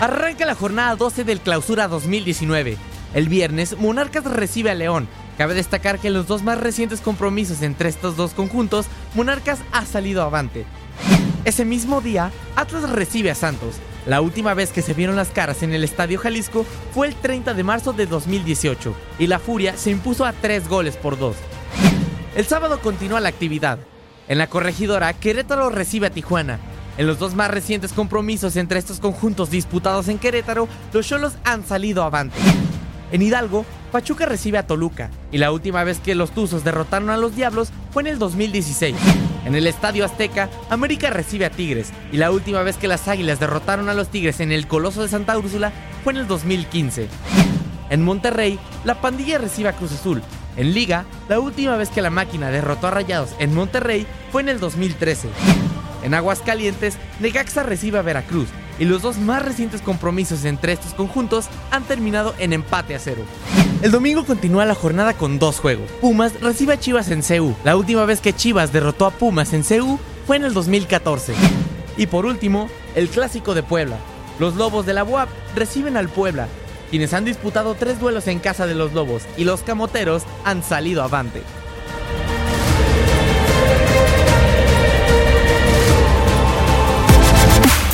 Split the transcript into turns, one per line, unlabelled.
Arranca la jornada 12 del Clausura 2019. El viernes, Monarcas recibe a León. Cabe destacar que en los dos más recientes compromisos entre estos dos conjuntos, Monarcas ha salido avante. Ese mismo día, Atlas recibe a Santos. La última vez que se vieron las caras en el Estadio Jalisco fue el 30 de marzo de 2018 y la Furia se impuso a tres goles por dos. El sábado continúa la actividad. En la corregidora, Querétaro recibe a Tijuana. En los dos más recientes compromisos entre estos conjuntos disputados en Querétaro, los Cholos han salido avante. En Hidalgo, Pachuca recibe a Toluca, y la última vez que los Tuzos derrotaron a los Diablos fue en el 2016. En el Estadio Azteca, América recibe a Tigres, y la última vez que las Águilas derrotaron a los Tigres en el Coloso de Santa Úrsula fue en el 2015. En Monterrey, la pandilla recibe a Cruz Azul. En Liga, la última vez que la máquina derrotó a Rayados en Monterrey fue en el 2013. En Aguascalientes, Necaxa recibe a Veracruz y los dos más recientes compromisos entre estos conjuntos han terminado en empate a cero. El domingo continúa la jornada con dos juegos. Pumas recibe a Chivas en CU. La última vez que Chivas derrotó a Pumas en CU fue en el 2014. Y por último, el clásico de Puebla. Los Lobos de la UAP reciben al Puebla, quienes han disputado tres duelos en casa de los Lobos y los Camoteros han salido avante.